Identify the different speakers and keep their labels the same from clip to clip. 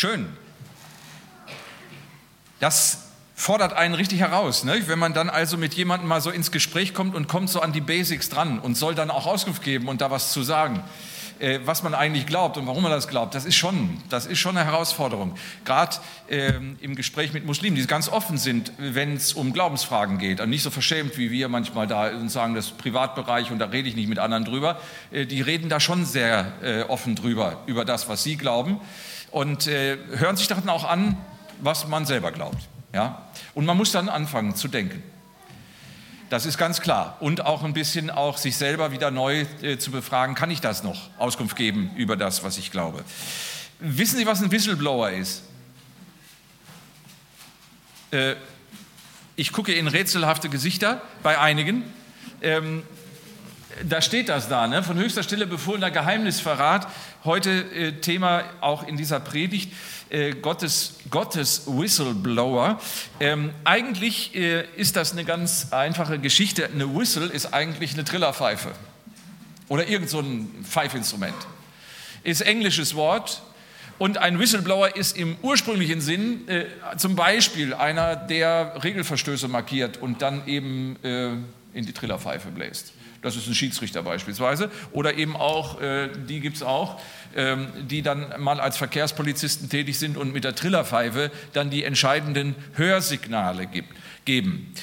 Speaker 1: Schön. Das fordert einen richtig heraus, ne? wenn man dann also mit jemandem mal so ins Gespräch kommt und kommt so an die Basics dran und soll dann auch Auskunft geben und da was zu sagen, äh, was man eigentlich glaubt und warum man das glaubt. Das ist schon, das ist schon eine Herausforderung. Gerade äh, im Gespräch mit Muslimen, die ganz offen sind, wenn es um Glaubensfragen geht und nicht so verschämt wie wir manchmal da und sagen, das ist Privatbereich und da rede ich nicht mit anderen drüber. Äh, die reden da schon sehr äh, offen drüber, über das, was sie glauben und äh, hören sich dann auch an, was man selber glaubt. Ja? Und man muss dann anfangen zu denken. Das ist ganz klar. Und auch ein bisschen auch sich selber wieder neu äh, zu befragen, kann ich das noch Auskunft geben über das, was ich glaube. Wissen Sie, was ein Whistleblower ist? Äh, ich gucke in rätselhafte Gesichter bei einigen. Ähm, da steht das da, ne? von höchster Stelle befohlener Geheimnisverrat. Heute äh, Thema auch in dieser Predigt. Äh, Gottes, Gottes Whistleblower. Ähm, eigentlich äh, ist das eine ganz einfache Geschichte. Eine Whistle ist eigentlich eine Trillerpfeife oder irgend so ein Pfeifinstrument. Ist englisches Wort. Und ein Whistleblower ist im ursprünglichen Sinn äh, zum Beispiel einer, der Regelverstöße markiert und dann eben äh, in die Trillerpfeife bläst. Das ist ein Schiedsrichter beispielsweise. Oder eben auch, äh, die gibt es auch, ähm, die dann mal als Verkehrspolizisten tätig sind und mit der Trillerpfeife dann die entscheidenden Hörsignale gibt, geben.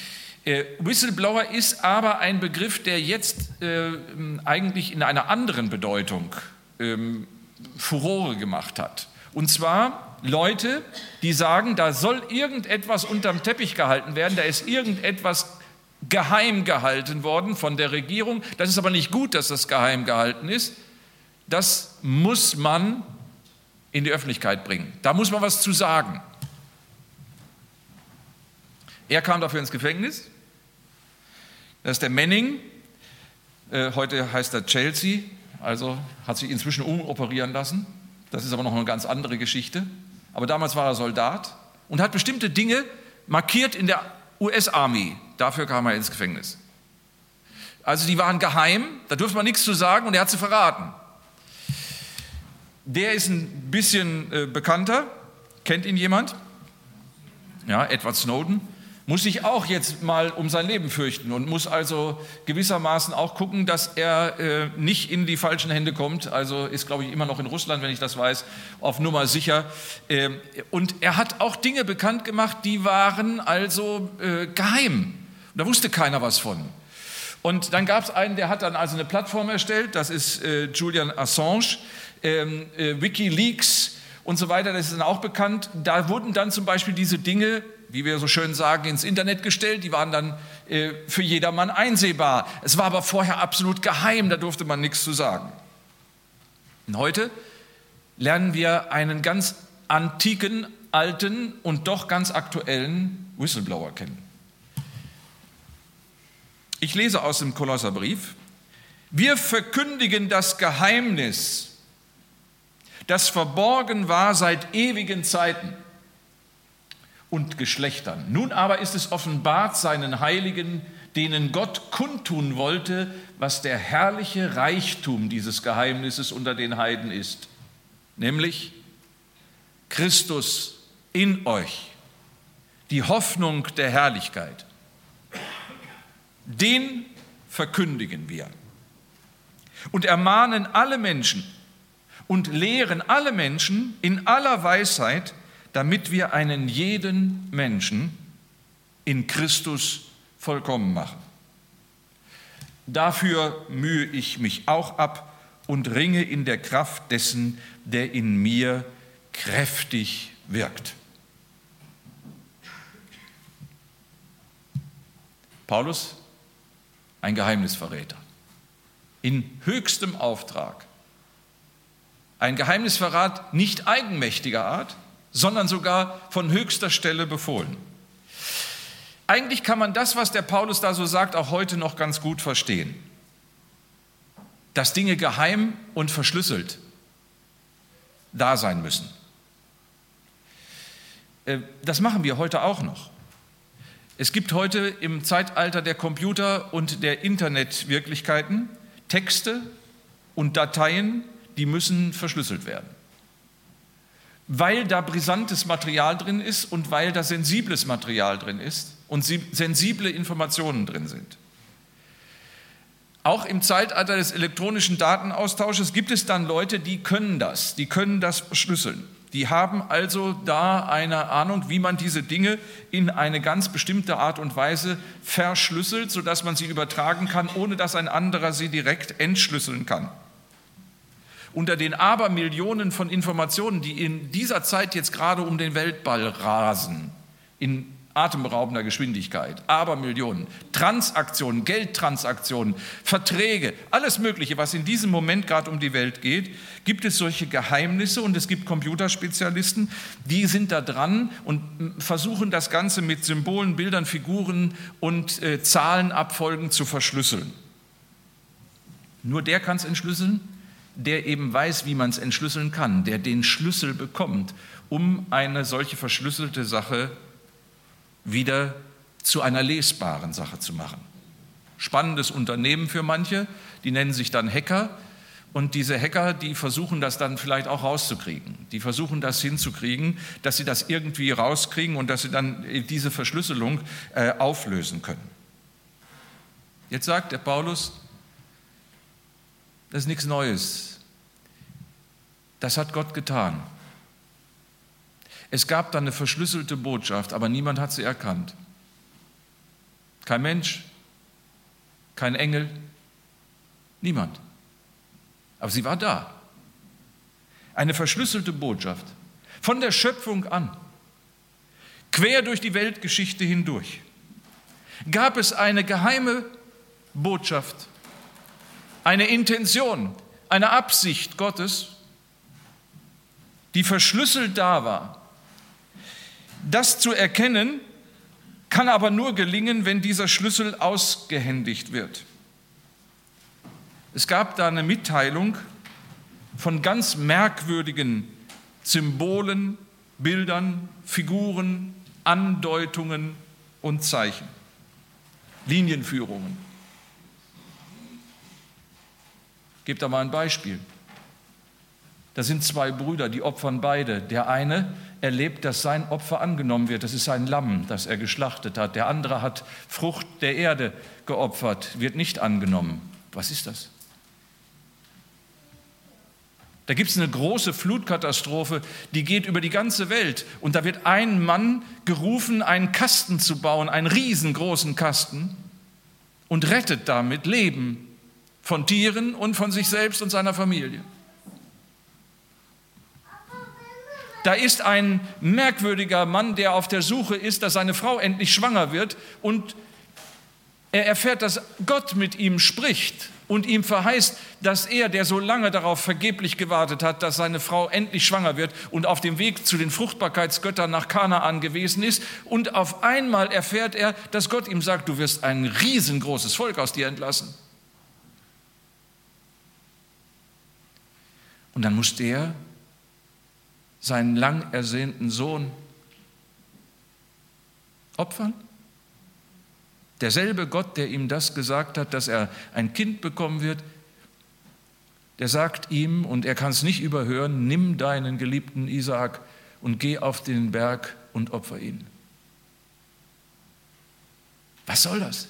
Speaker 1: Äh, Whistleblower ist aber ein Begriff, der jetzt äh, eigentlich in einer anderen Bedeutung ähm, Furore gemacht hat. Und zwar Leute, die sagen, da soll irgendetwas unterm Teppich gehalten werden, da ist irgendetwas geheim gehalten worden von der Regierung. Das ist aber nicht gut, dass das geheim gehalten ist. Das muss man in die Öffentlichkeit bringen. Da muss man was zu sagen. Er kam dafür ins Gefängnis. Das ist der Manning. Äh, heute heißt er Chelsea, also hat sich inzwischen umoperieren lassen. Das ist aber noch eine ganz andere Geschichte. Aber damals war er Soldat und hat bestimmte Dinge markiert in der US-Army. Dafür kam er ins Gefängnis. Also die waren geheim, da durfte man nichts zu sagen und er hat sie verraten. Der ist ein bisschen äh, bekannter. Kennt ihn jemand? Ja, Edward Snowden muss sich auch jetzt mal um sein Leben fürchten und muss also gewissermaßen auch gucken, dass er äh, nicht in die falschen Hände kommt. Also ist, glaube ich, immer noch in Russland, wenn ich das weiß, auf Nummer sicher. Ähm, und er hat auch Dinge bekannt gemacht, die waren also äh, geheim. Da wusste keiner was von. Und dann gab es einen, der hat dann also eine Plattform erstellt, das ist äh, Julian Assange, ähm, äh, Wikileaks und so weiter, das ist dann auch bekannt. Da wurden dann zum Beispiel diese Dinge wie wir so schön sagen, ins Internet gestellt. Die waren dann äh, für jedermann einsehbar. Es war aber vorher absolut geheim, da durfte man nichts zu sagen. Und heute lernen wir einen ganz antiken, alten und doch ganz aktuellen Whistleblower kennen. Ich lese aus dem Kolosserbrief. Wir verkündigen das Geheimnis, das verborgen war seit ewigen Zeiten und Geschlechtern. Nun aber ist es offenbart seinen Heiligen, denen Gott kundtun wollte, was der herrliche Reichtum dieses Geheimnisses unter den Heiden ist, nämlich Christus in euch, die Hoffnung der Herrlichkeit. Den verkündigen wir und ermahnen alle Menschen und lehren alle Menschen in aller Weisheit, damit wir einen jeden Menschen in Christus vollkommen machen. Dafür mühe ich mich auch ab und ringe in der Kraft dessen, der in mir kräftig wirkt. Paulus, ein Geheimnisverräter, in höchstem Auftrag. Ein Geheimnisverrat nicht eigenmächtiger Art, sondern sogar von höchster Stelle befohlen. Eigentlich kann man das, was der Paulus da so sagt, auch heute noch ganz gut verstehen. Dass Dinge geheim und verschlüsselt da sein müssen. Äh, das machen wir heute auch noch. Es gibt heute im Zeitalter der Computer und der Internetwirklichkeiten Texte und Dateien, die müssen verschlüsselt werden. weil da brisantes Material drin ist und weil da sensibles Material drin ist und sensible Informationen drin sind. Auch im Zeitalter des elektronischen Datenaustausches gibt es dann Leute, die können das, die können das verschlüsseln. Die haben also da eine Ahnung, wie man diese Dinge in eine ganz bestimmte Art und Weise verschlüsselt, sodass man sie übertragen kann, ohne dass ein anderer sie direkt entschlüsseln kann. Unter den Abermillionen von Informationen, die in dieser Zeit jetzt gerade um den Weltball rasen, in atemberaubender Geschwindigkeit, Abermillionen, Transaktionen, Geldtransaktionen, Verträge, alles Mögliche, was in diesem Moment gerade um die Welt geht, gibt es solche Geheimnisse und es gibt Computerspezialisten, die sind da dran und versuchen das Ganze mit Symbolen, Bildern, Figuren und äh, Zahlenabfolgen zu verschlüsseln. Nur der kann es entschlüsseln, der eben weiß, wie man es entschlüsseln kann, der den Schlüssel bekommt, um eine solche verschlüsselte Sache wieder zu einer lesbaren Sache zu machen. Spannendes Unternehmen für manche, die nennen sich dann Hacker. Und diese Hacker, die versuchen das dann vielleicht auch rauszukriegen. Die versuchen das hinzukriegen, dass sie das irgendwie rauskriegen und dass sie dann diese Verschlüsselung äh, auflösen können. Jetzt sagt der Paulus, das ist nichts Neues. Das hat Gott getan. Es gab dann eine verschlüsselte Botschaft, aber niemand hat sie erkannt. Kein Mensch, kein Engel, niemand. Aber sie war da. Eine verschlüsselte Botschaft von der Schöpfung an, quer durch die Weltgeschichte hindurch, gab es eine geheime Botschaft, eine Intention, eine Absicht Gottes, die verschlüsselt da war das zu erkennen kann aber nur gelingen, wenn dieser Schlüssel ausgehändigt wird. Es gab da eine Mitteilung von ganz merkwürdigen Symbolen, Bildern, Figuren, Andeutungen und Zeichen, Linienführungen. Gebe da mal ein Beispiel. Da sind zwei Brüder, die opfern beide. Der eine erlebt, dass sein Opfer angenommen wird. Das ist ein Lamm, das er geschlachtet hat. Der andere hat Frucht der Erde geopfert, wird nicht angenommen. Was ist das? Da gibt es eine große Flutkatastrophe, die geht über die ganze Welt. Und da wird ein Mann gerufen, einen Kasten zu bauen, einen riesengroßen Kasten, und rettet damit Leben von Tieren und von sich selbst und seiner Familie. Da ist ein merkwürdiger Mann, der auf der Suche ist, dass seine Frau endlich schwanger wird und er erfährt, dass Gott mit ihm spricht und ihm verheißt, dass er, der so lange darauf vergeblich gewartet hat, dass seine Frau endlich schwanger wird und auf dem Weg zu den Fruchtbarkeitsgöttern nach Kanaan gewesen ist. Und auf einmal erfährt er, dass Gott ihm sagt, du wirst ein riesengroßes Volk aus dir entlassen. Und dann muss der seinen lang ersehnten Sohn opfern? Derselbe Gott, der ihm das gesagt hat, dass er ein Kind bekommen wird, der sagt ihm, und er kann es nicht überhören, nimm deinen geliebten Isaak und geh auf den Berg und opfer ihn. Was soll das?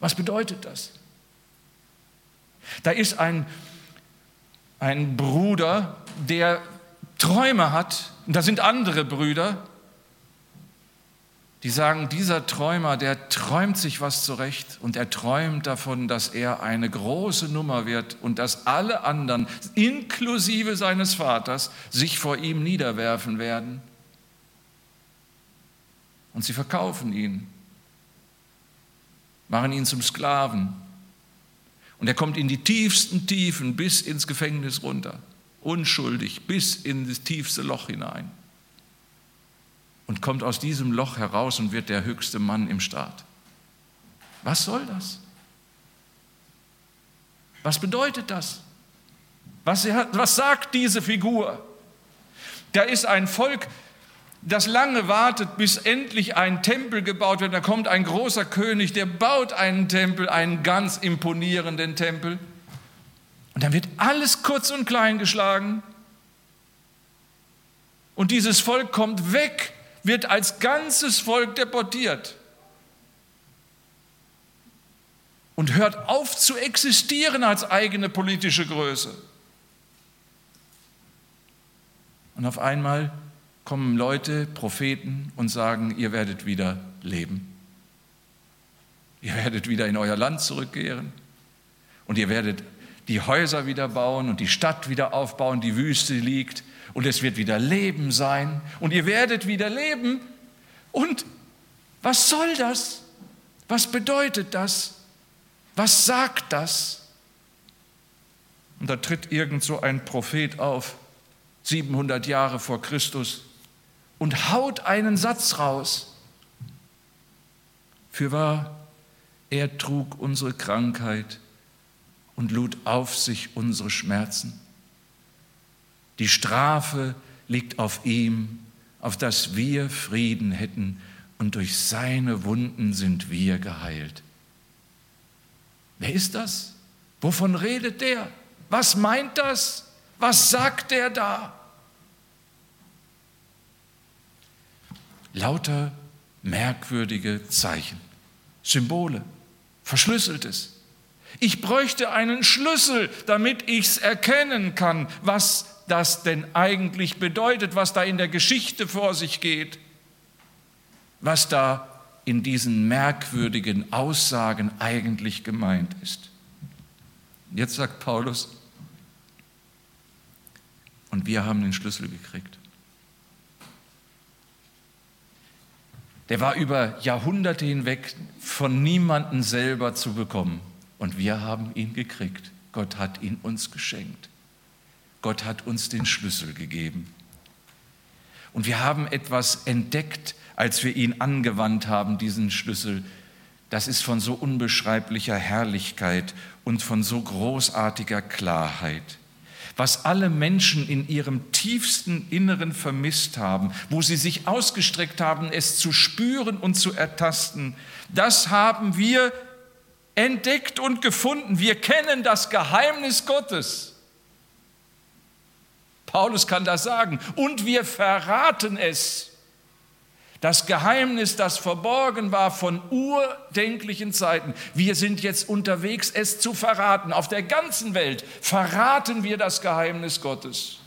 Speaker 1: Was bedeutet das? Da ist ein, ein Bruder, der Träume hat, und da sind andere Brüder, die sagen, dieser Träumer, der träumt sich was zurecht und er träumt davon, dass er eine große Nummer wird und dass alle anderen, inklusive seines Vaters, sich vor ihm niederwerfen werden. Und sie verkaufen ihn, machen ihn zum Sklaven. Und er kommt in die tiefsten Tiefen bis ins Gefängnis runter unschuldig bis in das tiefste Loch hinein und kommt aus diesem Loch heraus und wird der höchste Mann im Staat. Was soll das? Was bedeutet das? Was, was sagt diese Figur? Da ist ein Volk, das lange wartet, bis endlich ein Tempel gebaut wird. Da kommt ein großer König, der baut einen Tempel, einen ganz imponierenden Tempel. Und dann wird alles kurz und klein geschlagen. Und dieses Volk kommt weg, wird als ganzes Volk deportiert und hört auf zu existieren als eigene politische Größe. Und auf einmal kommen Leute, Propheten und sagen, ihr werdet wieder leben. Ihr werdet wieder in euer Land zurückkehren und ihr werdet die Häuser wieder bauen und die Stadt wieder aufbauen, die Wüste liegt und es wird wieder Leben sein und ihr werdet wieder leben. Und was soll das? Was bedeutet das? Was sagt das? Und da tritt irgend so ein Prophet auf, 700 Jahre vor Christus, und haut einen Satz raus. Für wahr, er trug unsere Krankheit und lud auf sich unsere Schmerzen. Die Strafe liegt auf ihm, auf dass wir Frieden hätten, und durch seine Wunden sind wir geheilt. Wer ist das? Wovon redet der? Was meint das? Was sagt er da? Lauter merkwürdige Zeichen, Symbole, Verschlüsseltes. Ich bräuchte einen Schlüssel, damit ich es erkennen kann, was das denn eigentlich bedeutet, was da in der Geschichte vor sich geht, was da in diesen merkwürdigen Aussagen eigentlich gemeint ist. Jetzt sagt Paulus, und wir haben den Schlüssel gekriegt. Der war über Jahrhunderte hinweg von niemandem selber zu bekommen. Und wir haben ihn gekriegt. Gott hat ihn uns geschenkt. Gott hat uns den Schlüssel gegeben. Und wir haben etwas entdeckt, als wir ihn angewandt haben, diesen Schlüssel. Das ist von so unbeschreiblicher Herrlichkeit und von so großartiger Klarheit. Was alle Menschen in ihrem tiefsten Inneren vermisst haben, wo sie sich ausgestreckt haben, es zu spüren und zu ertasten, das haben wir entdeckt und gefunden. Wir kennen das Geheimnis Gottes. Paulus kann das sagen. Und wir verraten es. Das Geheimnis, das verborgen war von urdenklichen Zeiten. Wir sind jetzt unterwegs, es zu verraten. Auf der ganzen Welt verraten wir das Geheimnis Gottes.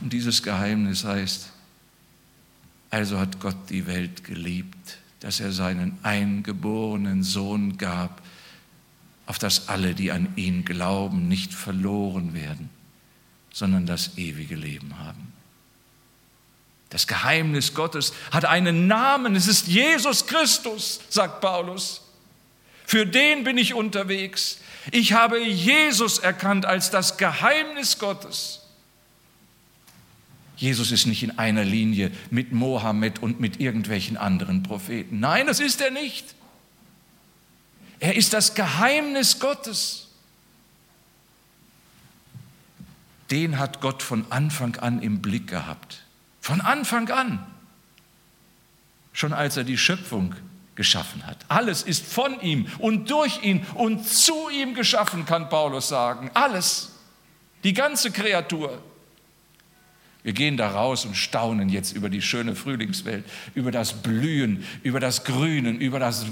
Speaker 1: Und dieses Geheimnis heißt, also hat Gott die Welt geliebt dass er seinen eingeborenen Sohn gab, auf dass alle, die an ihn glauben, nicht verloren werden, sondern das ewige Leben haben. Das Geheimnis Gottes hat einen Namen, es ist Jesus Christus, sagt Paulus. Für den bin ich unterwegs. Ich habe Jesus erkannt als das Geheimnis Gottes. Jesus ist nicht in einer Linie mit Mohammed und mit irgendwelchen anderen Propheten. Nein, das ist er nicht. Er ist das Geheimnis Gottes. Den hat Gott von Anfang an im Blick gehabt. Von Anfang an. Schon als er die Schöpfung geschaffen hat. Alles ist von ihm und durch ihn und zu ihm geschaffen, kann Paulus sagen. Alles. Die ganze Kreatur. Wir gehen da raus und staunen jetzt über die schöne Frühlingswelt, über das Blühen, über das Grünen, über das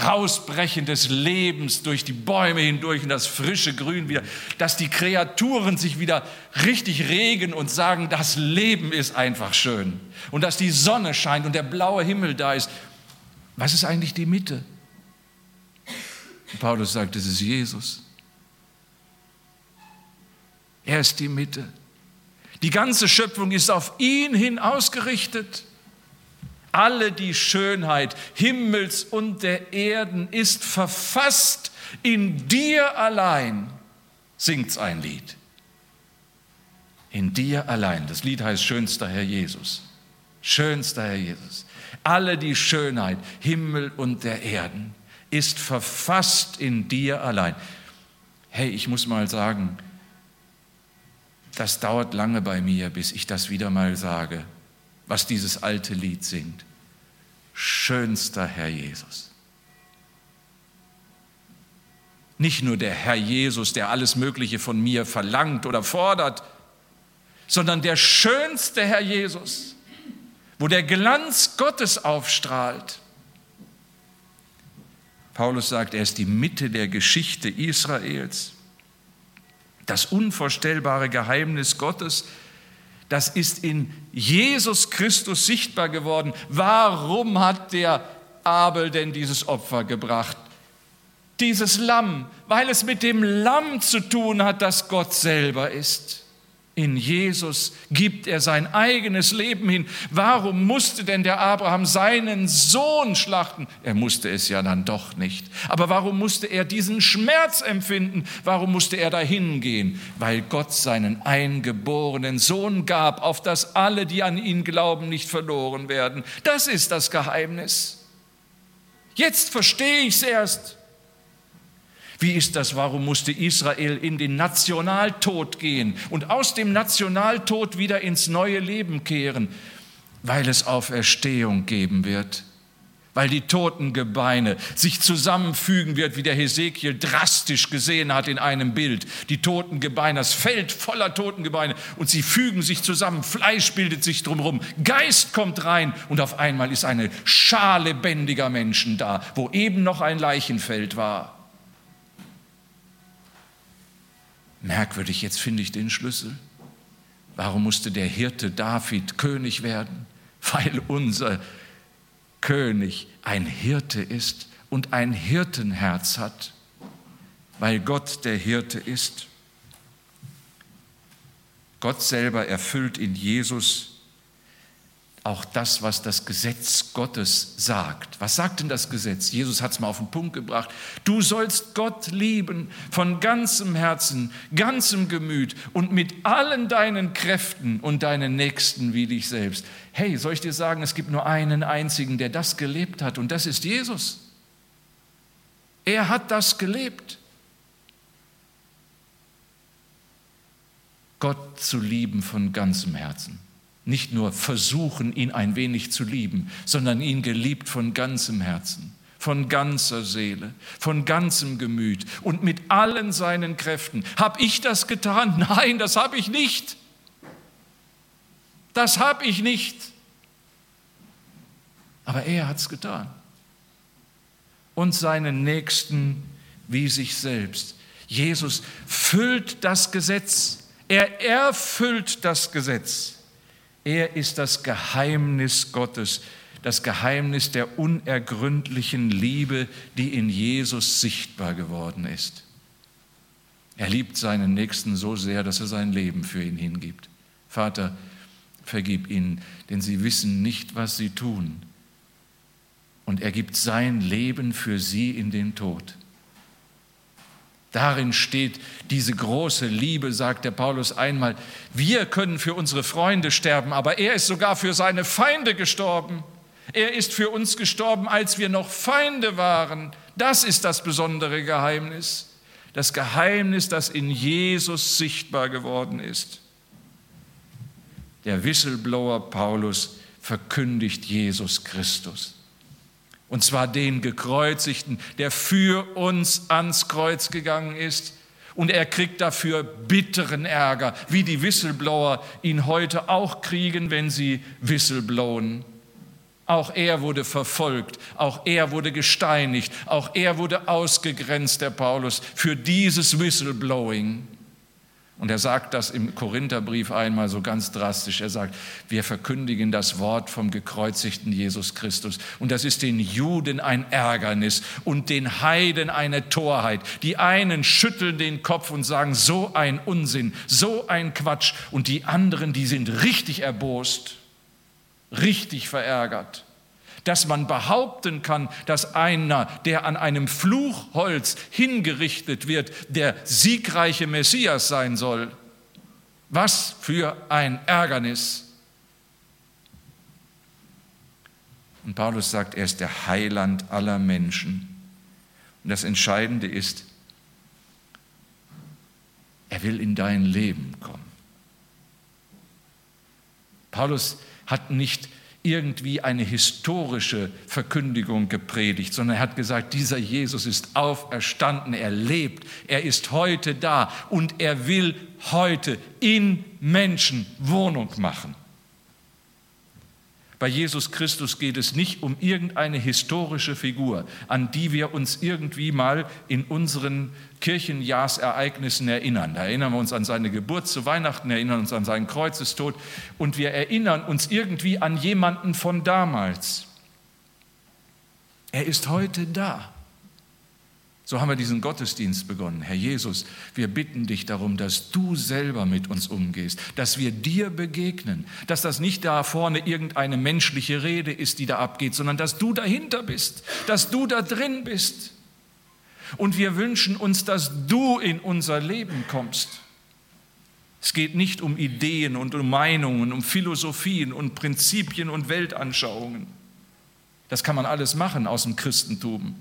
Speaker 1: Rausbrechen des Lebens durch die Bäume hindurch und das frische Grün wieder, dass die Kreaturen sich wieder richtig regen und sagen, das Leben ist einfach schön und dass die Sonne scheint und der blaue Himmel da ist. Was ist eigentlich die Mitte? Paulus sagt, es ist Jesus. Er ist die Mitte. Die ganze Schöpfung ist auf ihn hin ausgerichtet. Alle die Schönheit Himmels und der Erden ist verfasst in dir allein, singt's ein Lied. In dir allein. Das Lied heißt Schönster Herr Jesus. Schönster Herr Jesus. Alle die Schönheit Himmel und der Erden ist verfasst in dir allein. Hey, ich muss mal sagen, das dauert lange bei mir, bis ich das wieder mal sage, was dieses alte Lied singt. Schönster Herr Jesus. Nicht nur der Herr Jesus, der alles Mögliche von mir verlangt oder fordert, sondern der schönste Herr Jesus, wo der Glanz Gottes aufstrahlt. Paulus sagt, er ist die Mitte der Geschichte Israels. Das unvorstellbare Geheimnis Gottes, das ist in Jesus Christus sichtbar geworden. Warum hat der Abel denn dieses Opfer gebracht? Dieses Lamm, weil es mit dem Lamm zu tun hat, das Gott selber ist. In Jesus gibt er sein eigenes Leben hin. Warum musste denn der Abraham seinen Sohn schlachten? Er musste es ja dann doch nicht. Aber warum musste er diesen Schmerz empfinden? Warum musste er dahin gehen? Weil Gott seinen eingeborenen Sohn gab, auf dass alle, die an ihn glauben, nicht verloren werden. Das ist das Geheimnis. Jetzt verstehe ich es erst. Wie ist das? Warum musste Israel in den Nationaltod gehen und aus dem Nationaltod wieder ins neue Leben kehren? Weil es Auferstehung geben wird. Weil die toten Gebeine sich zusammenfügen wird, wie der Hesekiel drastisch gesehen hat in einem Bild. Die toten Gebeine, das Feld voller toten Gebeine und sie fügen sich zusammen. Fleisch bildet sich drumherum. Geist kommt rein und auf einmal ist eine Schar lebendiger Menschen da, wo eben noch ein Leichenfeld war. Merkwürdig, jetzt finde ich den Schlüssel. Warum musste der Hirte David König werden? Weil unser König ein Hirte ist und ein Hirtenherz hat, weil Gott der Hirte ist. Gott selber erfüllt in Jesus auch das, was das Gesetz Gottes sagt. Was sagt denn das Gesetz? Jesus hat es mal auf den Punkt gebracht. Du sollst Gott lieben von ganzem Herzen, ganzem Gemüt und mit allen deinen Kräften und deinen Nächsten wie dich selbst. Hey, soll ich dir sagen, es gibt nur einen einzigen, der das gelebt hat und das ist Jesus. Er hat das gelebt. Gott zu lieben von ganzem Herzen nicht nur versuchen, ihn ein wenig zu lieben, sondern ihn geliebt von ganzem Herzen, von ganzer Seele, von ganzem Gemüt und mit allen seinen Kräften. Hab ich das getan? Nein, das habe ich nicht. Das habe ich nicht. Aber er hat es getan. Und seinen Nächsten wie sich selbst. Jesus füllt das Gesetz. Er erfüllt das Gesetz. Er ist das Geheimnis Gottes, das Geheimnis der unergründlichen Liebe, die in Jesus sichtbar geworden ist. Er liebt seinen Nächsten so sehr, dass er sein Leben für ihn hingibt. Vater, vergib ihnen, denn sie wissen nicht, was sie tun. Und er gibt sein Leben für sie in den Tod. Darin steht diese große Liebe, sagt der Paulus einmal. Wir können für unsere Freunde sterben, aber er ist sogar für seine Feinde gestorben. Er ist für uns gestorben, als wir noch Feinde waren. Das ist das besondere Geheimnis. Das Geheimnis, das in Jesus sichtbar geworden ist. Der Whistleblower Paulus verkündigt Jesus Christus. Und zwar den gekreuzigten, der für uns ans Kreuz gegangen ist. Und er kriegt dafür bitteren Ärger, wie die Whistleblower ihn heute auch kriegen, wenn sie whistleblowen. Auch er wurde verfolgt, auch er wurde gesteinigt, auch er wurde ausgegrenzt, der Paulus, für dieses Whistleblowing. Und er sagt das im Korintherbrief einmal so ganz drastisch. Er sagt, wir verkündigen das Wort vom gekreuzigten Jesus Christus. Und das ist den Juden ein Ärgernis und den Heiden eine Torheit. Die einen schütteln den Kopf und sagen, so ein Unsinn, so ein Quatsch. Und die anderen, die sind richtig erbost, richtig verärgert dass man behaupten kann, dass einer, der an einem Fluchholz hingerichtet wird, der siegreiche Messias sein soll. Was für ein Ärgernis. Und Paulus sagt, er ist der Heiland aller Menschen. Und das Entscheidende ist, er will in dein Leben kommen. Paulus hat nicht irgendwie eine historische Verkündigung gepredigt, sondern er hat gesagt, dieser Jesus ist auferstanden, er lebt, er ist heute da und er will heute in Menschen Wohnung machen. Bei Jesus Christus geht es nicht um irgendeine historische Figur, an die wir uns irgendwie mal in unseren Kirchenjahrsereignissen erinnern. Da erinnern wir uns an seine Geburt zu Weihnachten, erinnern uns an seinen Kreuzestod und wir erinnern uns irgendwie an jemanden von damals. Er ist heute da. So haben wir diesen Gottesdienst begonnen. Herr Jesus, wir bitten dich darum, dass du selber mit uns umgehst, dass wir dir begegnen, dass das nicht da vorne irgendeine menschliche Rede ist, die da abgeht, sondern dass du dahinter bist, dass du da drin bist. Und wir wünschen uns, dass du in unser Leben kommst. Es geht nicht um Ideen und um Meinungen, um Philosophien und Prinzipien und Weltanschauungen. Das kann man alles machen aus dem Christentum.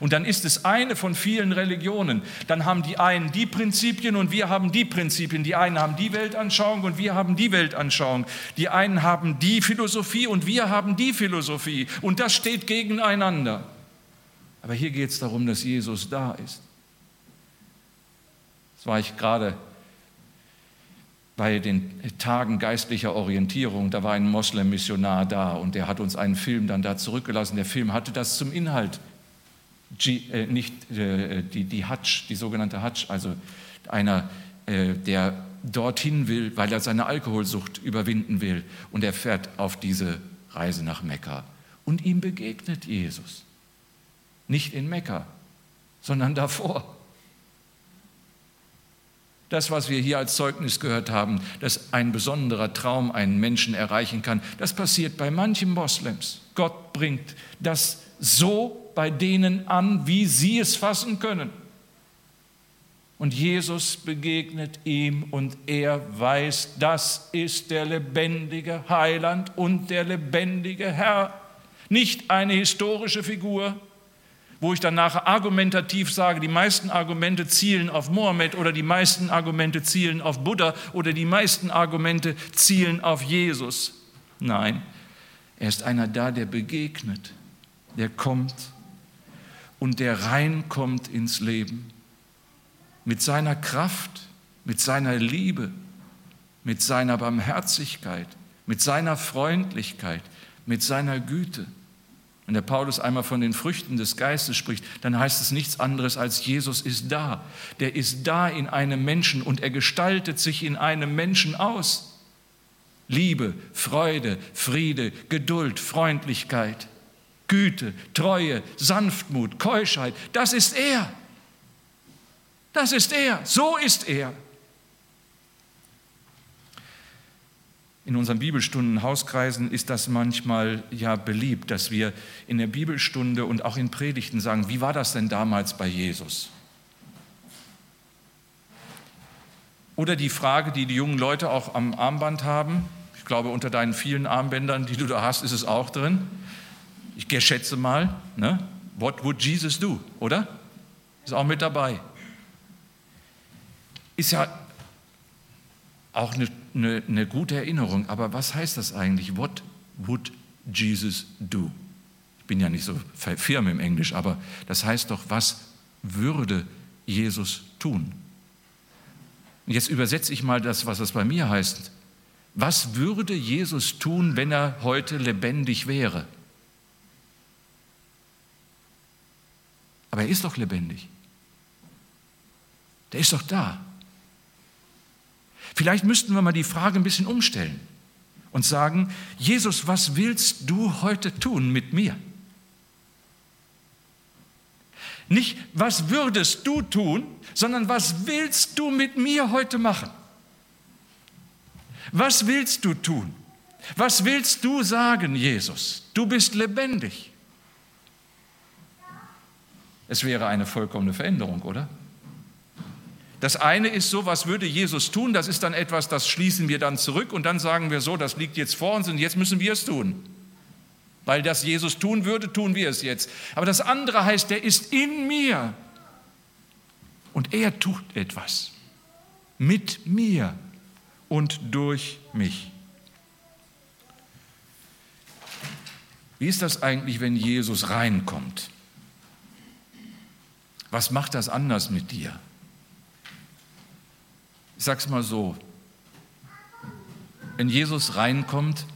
Speaker 1: Und dann ist es eine von vielen Religionen. Dann haben die einen die Prinzipien und wir haben die Prinzipien. Die einen haben die Weltanschauung und wir haben die Weltanschauung. Die einen haben die Philosophie und wir haben die Philosophie. Und das steht gegeneinander. Aber hier geht es darum, dass Jesus da ist. Das war ich gerade bei den Tagen geistlicher Orientierung, da war ein Moslem-Missionar da und der hat uns einen Film dann da zurückgelassen. Der Film hatte das zum Inhalt äh, nicht äh, die, die Hajj, die sogenannte Hajj, also einer, äh, der dorthin will, weil er seine Alkoholsucht überwinden will und er fährt auf diese Reise nach Mekka und ihm begegnet Jesus. Nicht in Mekka, sondern davor. Das, was wir hier als Zeugnis gehört haben, dass ein besonderer Traum einen Menschen erreichen kann, das passiert bei manchen Moslems. Gott bringt das so bei denen an, wie sie es fassen können. Und Jesus begegnet ihm und er weiß, das ist der lebendige Heiland und der lebendige Herr. Nicht eine historische Figur, wo ich dann nachher argumentativ sage, die meisten Argumente zielen auf Mohammed oder die meisten Argumente zielen auf Buddha oder die meisten Argumente zielen auf Jesus. Nein, er ist einer da, der begegnet, der kommt und der reinkommt ins Leben. Mit seiner Kraft, mit seiner Liebe, mit seiner Barmherzigkeit, mit seiner Freundlichkeit, mit seiner Güte. Wenn der Paulus einmal von den Früchten des Geistes spricht, dann heißt es nichts anderes als Jesus ist da. Der ist da in einem Menschen und er gestaltet sich in einem Menschen aus. Liebe, Freude, Friede, Geduld, Freundlichkeit. Güte, Treue, Sanftmut, Keuschheit, das ist er. Das ist er, so ist er. In unseren Bibelstunden, Hauskreisen ist das manchmal ja beliebt, dass wir in der Bibelstunde und auch in Predigten sagen, wie war das denn damals bei Jesus? Oder die Frage, die die jungen Leute auch am Armband haben, ich glaube, unter deinen vielen Armbändern, die du da hast, ist es auch drin ich schätze mal, ne? What would Jesus do, oder? Ist auch mit dabei. Ist ja auch eine, eine, eine gute Erinnerung, aber was heißt das eigentlich? What would Jesus do? Ich bin ja nicht so firm im Englisch, aber das heißt doch, was würde Jesus tun? Jetzt übersetze ich mal das, was das bei mir heißt. Was würde Jesus tun, wenn er heute lebendig wäre? Aber er ist doch lebendig. Der ist doch da. Vielleicht müssten wir mal die Frage ein bisschen umstellen und sagen, Jesus, was willst du heute tun mit mir? Nicht, was würdest du tun, sondern was willst du mit mir heute machen? Was willst du tun? Was willst du sagen, Jesus? Du bist lebendig. Es wäre eine vollkommene Veränderung, oder? Das eine ist so, was würde Jesus tun? Das ist dann etwas, das schließen wir dann zurück und dann sagen wir so, das liegt jetzt vor uns und jetzt müssen wir es tun. Weil das Jesus tun würde, tun wir es jetzt. Aber das andere heißt, der ist in mir und er tut etwas mit mir und durch mich. Wie ist das eigentlich, wenn Jesus reinkommt? Was macht das anders mit dir? Ich sag's mal so: Wenn Jesus reinkommt,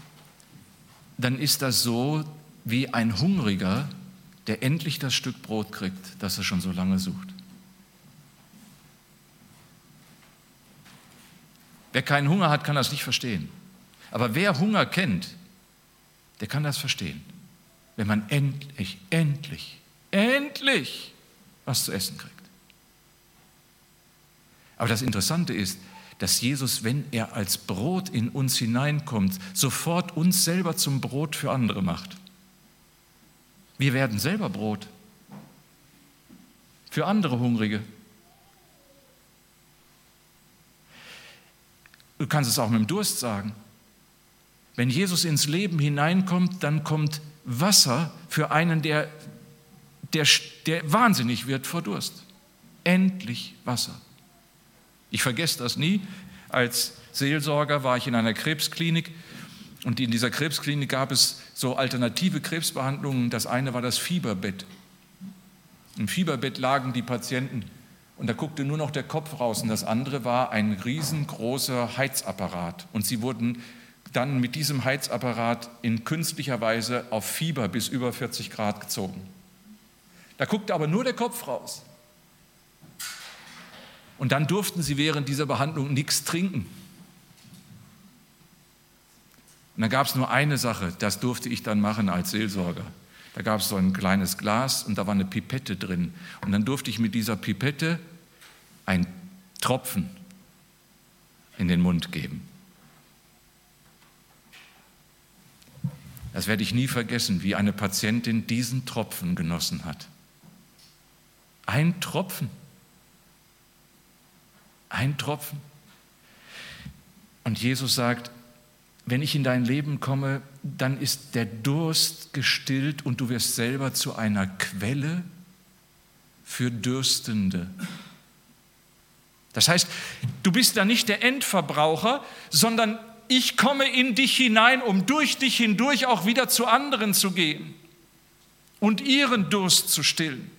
Speaker 1: dann ist das so wie ein Hungriger, der endlich das Stück Brot kriegt, das er schon so lange sucht. Wer keinen Hunger hat, kann das nicht verstehen. Aber wer Hunger kennt, der kann das verstehen. Wenn man endlich, endlich, endlich was zu essen kriegt. Aber das Interessante ist, dass Jesus, wenn er als Brot in uns hineinkommt, sofort uns selber zum Brot für andere macht. Wir werden selber Brot für andere Hungrige. Du kannst es auch mit dem Durst sagen. Wenn Jesus ins Leben hineinkommt, dann kommt Wasser für einen, der, der, der wahnsinnig wird vor Durst. Endlich Wasser. Ich vergesse das nie. Als Seelsorger war ich in einer Krebsklinik und in dieser Krebsklinik gab es so alternative Krebsbehandlungen. Das eine war das Fieberbett. Im Fieberbett lagen die Patienten und da guckte nur noch der Kopf raus und das andere war ein riesengroßer Heizapparat. Und sie wurden dann mit diesem Heizapparat in künstlicher Weise auf Fieber bis über 40 Grad gezogen. Da guckte aber nur der Kopf raus. Und dann durften sie während dieser Behandlung nichts trinken. Und da gab es nur eine Sache, das durfte ich dann machen als Seelsorger. Da gab es so ein kleines Glas und da war eine Pipette drin. Und dann durfte ich mit dieser Pipette einen Tropfen in den Mund geben. Das werde ich nie vergessen, wie eine Patientin diesen Tropfen genossen hat. Ein Tropfen. Ein Tropfen. Und Jesus sagt, wenn ich in dein Leben komme, dann ist der Durst gestillt und du wirst selber zu einer Quelle für Dürstende. Das heißt, du bist da nicht der Endverbraucher, sondern ich komme in dich hinein, um durch dich hindurch auch wieder zu anderen zu gehen und ihren Durst zu stillen.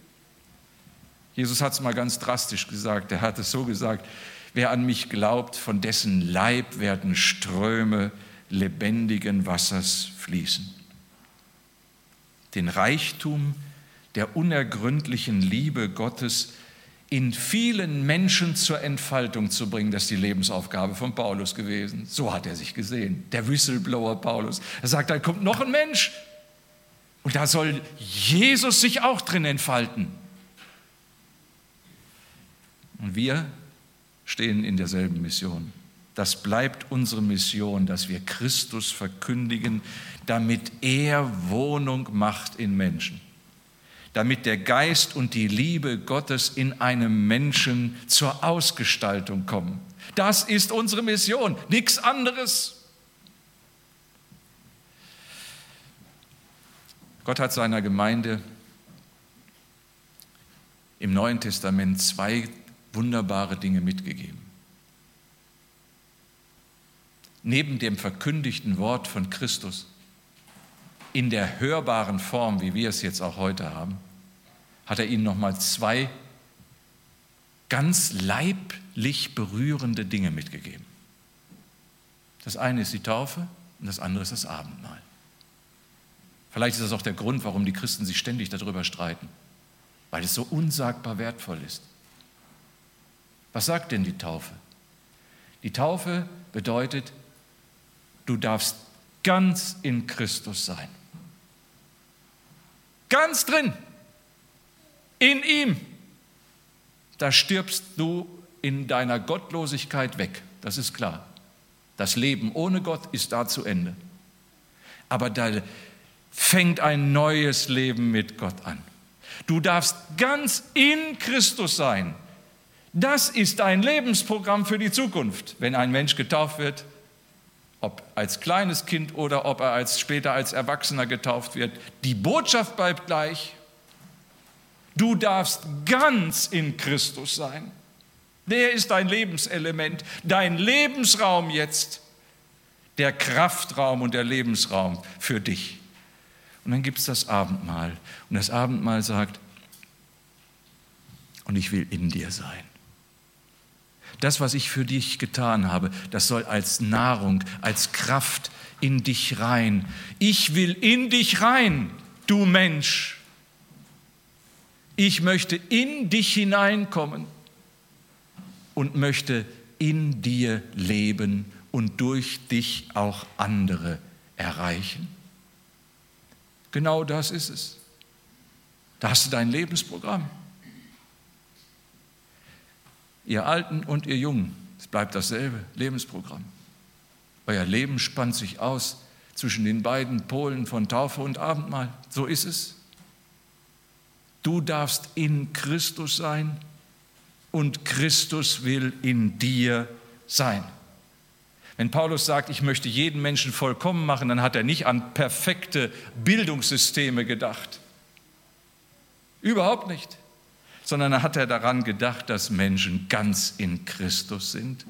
Speaker 1: Jesus hat es mal ganz drastisch gesagt. Er hat es so gesagt, wer an mich glaubt, von dessen Leib werden Ströme lebendigen Wassers fließen. Den Reichtum der unergründlichen Liebe Gottes in vielen Menschen zur Entfaltung zu bringen, das ist die Lebensaufgabe von Paulus gewesen. So hat er sich gesehen, der Whistleblower Paulus. Er sagt, da kommt noch ein Mensch und da soll Jesus sich auch drin entfalten. Und wir stehen in derselben Mission. Das bleibt unsere Mission, dass wir Christus verkündigen, damit er Wohnung macht in Menschen. Damit der Geist und die Liebe Gottes in einem Menschen zur Ausgestaltung kommen. Das ist unsere Mission, nichts anderes. Gott hat seiner Gemeinde im Neuen Testament zwei wunderbare Dinge mitgegeben neben dem verkündigten Wort von Christus in der hörbaren Form, wie wir es jetzt auch heute haben, hat er ihnen nochmal zwei ganz leiblich berührende Dinge mitgegeben. Das eine ist die Taufe und das andere ist das Abendmahl. Vielleicht ist das auch der Grund, warum die Christen sich ständig darüber streiten, weil es so unsagbar wertvoll ist. Was sagt denn die Taufe? Die Taufe bedeutet, Du darfst ganz in Christus sein. Ganz drin. In ihm. Da stirbst du in deiner Gottlosigkeit weg. Das ist klar. Das Leben ohne Gott ist da zu Ende. Aber da fängt ein neues Leben mit Gott an. Du darfst ganz in Christus sein. Das ist ein Lebensprogramm für die Zukunft. Wenn ein Mensch getauft wird, ob als kleines Kind oder ob er als, später als Erwachsener getauft wird. Die Botschaft bleibt gleich. Du darfst ganz in Christus sein. Der ist dein Lebenselement, dein Lebensraum jetzt, der Kraftraum und der Lebensraum für dich. Und dann gibt es das Abendmahl. Und das Abendmahl sagt, und ich will in dir sein. Das, was ich für dich getan habe, das soll als Nahrung, als Kraft in dich rein. Ich will in dich rein, du Mensch. Ich möchte in dich hineinkommen und möchte in dir leben und durch dich auch andere erreichen. Genau das ist es. Da hast du dein Lebensprogramm. Ihr Alten und ihr Jungen, es bleibt dasselbe Lebensprogramm. Euer Leben spannt sich aus zwischen den beiden Polen von Taufe und Abendmahl. So ist es. Du darfst in Christus sein und Christus will in dir sein. Wenn Paulus sagt, ich möchte jeden Menschen vollkommen machen, dann hat er nicht an perfekte Bildungssysteme gedacht. Überhaupt nicht. Sondern er hat er daran gedacht, dass Menschen ganz in Christus sind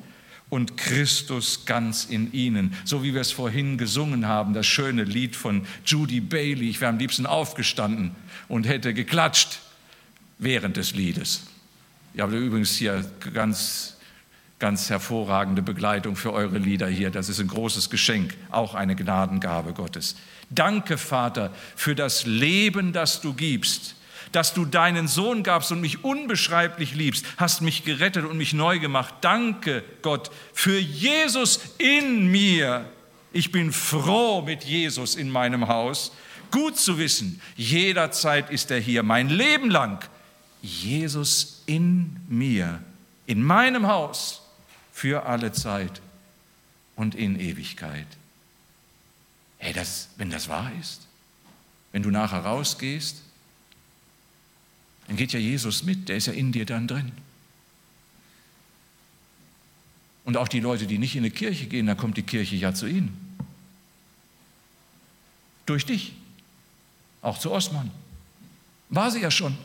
Speaker 1: und Christus ganz in ihnen. So wie wir es vorhin gesungen haben, das schöne Lied von Judy Bailey. Ich wäre am liebsten aufgestanden und hätte geklatscht während des Liedes. Ihr habt übrigens hier ganz ganz hervorragende Begleitung für eure Lieder hier. Das ist ein großes Geschenk, auch eine Gnadengabe Gottes. Danke, Vater, für das Leben, das du gibst, dass du deinen Sohn gabst und mich unbeschreiblich liebst, hast mich gerettet und mich neu gemacht. Danke, Gott, für Jesus in mir. Ich bin froh mit Jesus in meinem Haus. Gut zu wissen, jederzeit ist er hier, mein Leben lang. Jesus in mir, in meinem Haus für alle Zeit und in Ewigkeit. Hey, das, wenn das wahr ist, wenn du nachher rausgehst, dann geht ja Jesus mit, der ist ja in dir dann drin. Und auch die Leute, die nicht in eine Kirche gehen, da kommt die Kirche ja zu ihnen. Durch dich. Auch zu Osman. War sie ja schon.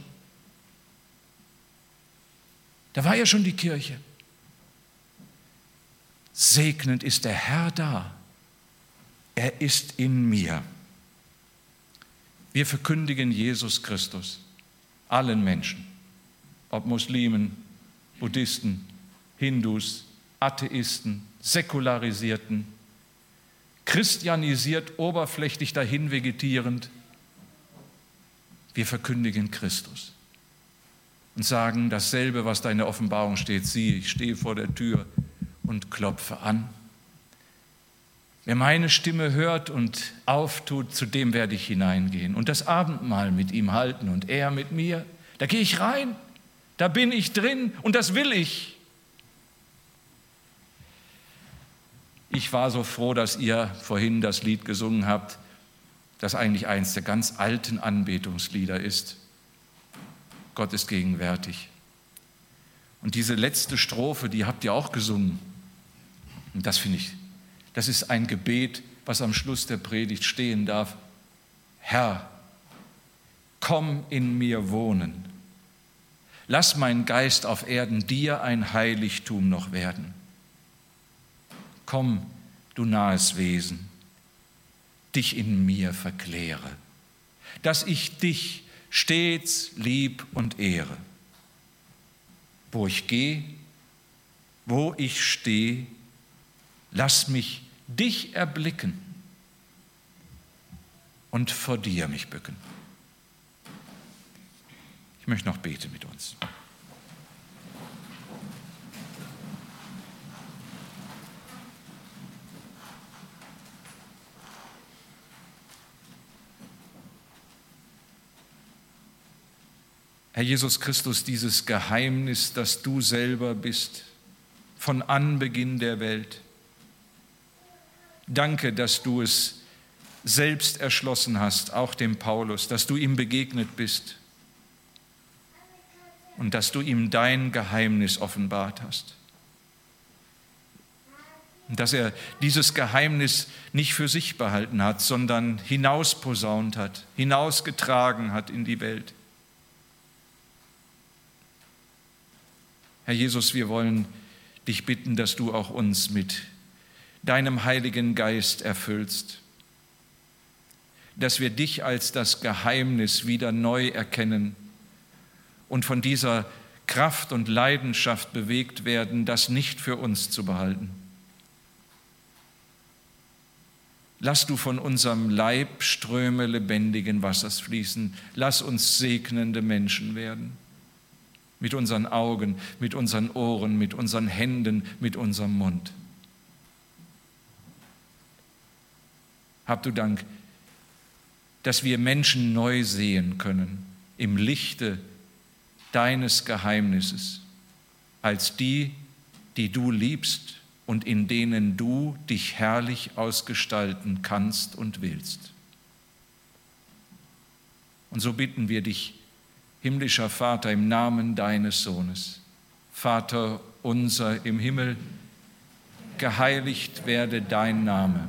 Speaker 1: Da war ja schon die Kirche. Segnend ist der Herr da. Er ist in mir. Wir verkündigen Jesus Christus allen Menschen, ob Muslimen, Buddhisten, Hindus, Atheisten, Säkularisierten, christianisiert, oberflächlich dahin vegetierend. Wir verkündigen Christus und sagen dasselbe, was da in der Offenbarung steht. Sieh, ich stehe vor der Tür und klopfe an. Wer meine Stimme hört und auftut, zu dem werde ich hineingehen und das Abendmahl mit ihm halten und er mit mir. Da gehe ich rein, da bin ich drin und das will ich. Ich war so froh, dass ihr vorhin das Lied gesungen habt, das eigentlich eines der ganz alten Anbetungslieder ist. Gott ist gegenwärtig. Und diese letzte Strophe, die habt ihr auch gesungen. Und das finde ich, das ist ein Gebet, was am Schluss der Predigt stehen darf. Herr, komm in mir wohnen. Lass mein Geist auf Erden dir ein Heiligtum noch werden. Komm, du nahes Wesen, dich in mir verkläre, dass ich dich stets lieb und ehre. Wo ich gehe, wo ich stehe, Lass mich dich erblicken und vor dir mich bücken. Ich möchte noch beten mit uns. Herr Jesus Christus, dieses Geheimnis, dass du selber bist, von Anbeginn der Welt, Danke, dass du es selbst erschlossen hast, auch dem Paulus, dass du ihm begegnet bist und dass du ihm dein Geheimnis offenbart hast. Und dass er dieses Geheimnis nicht für sich behalten hat, sondern hinausposaunt hat, hinausgetragen hat in die Welt. Herr Jesus, wir wollen dich bitten, dass du auch uns mit deinem Heiligen Geist erfüllst, dass wir dich als das Geheimnis wieder neu erkennen und von dieser Kraft und Leidenschaft bewegt werden, das nicht für uns zu behalten. Lass du von unserem Leib Ströme lebendigen Wassers fließen. Lass uns segnende Menschen werden. Mit unseren Augen, mit unseren Ohren, mit unseren Händen, mit unserem Mund. Hab du Dank, dass wir Menschen neu sehen können im Lichte deines Geheimnisses, als die, die du liebst und in denen du dich herrlich ausgestalten kannst und willst. Und so bitten wir dich, himmlischer Vater, im Namen deines Sohnes, Vater unser im Himmel, geheiligt werde dein Name,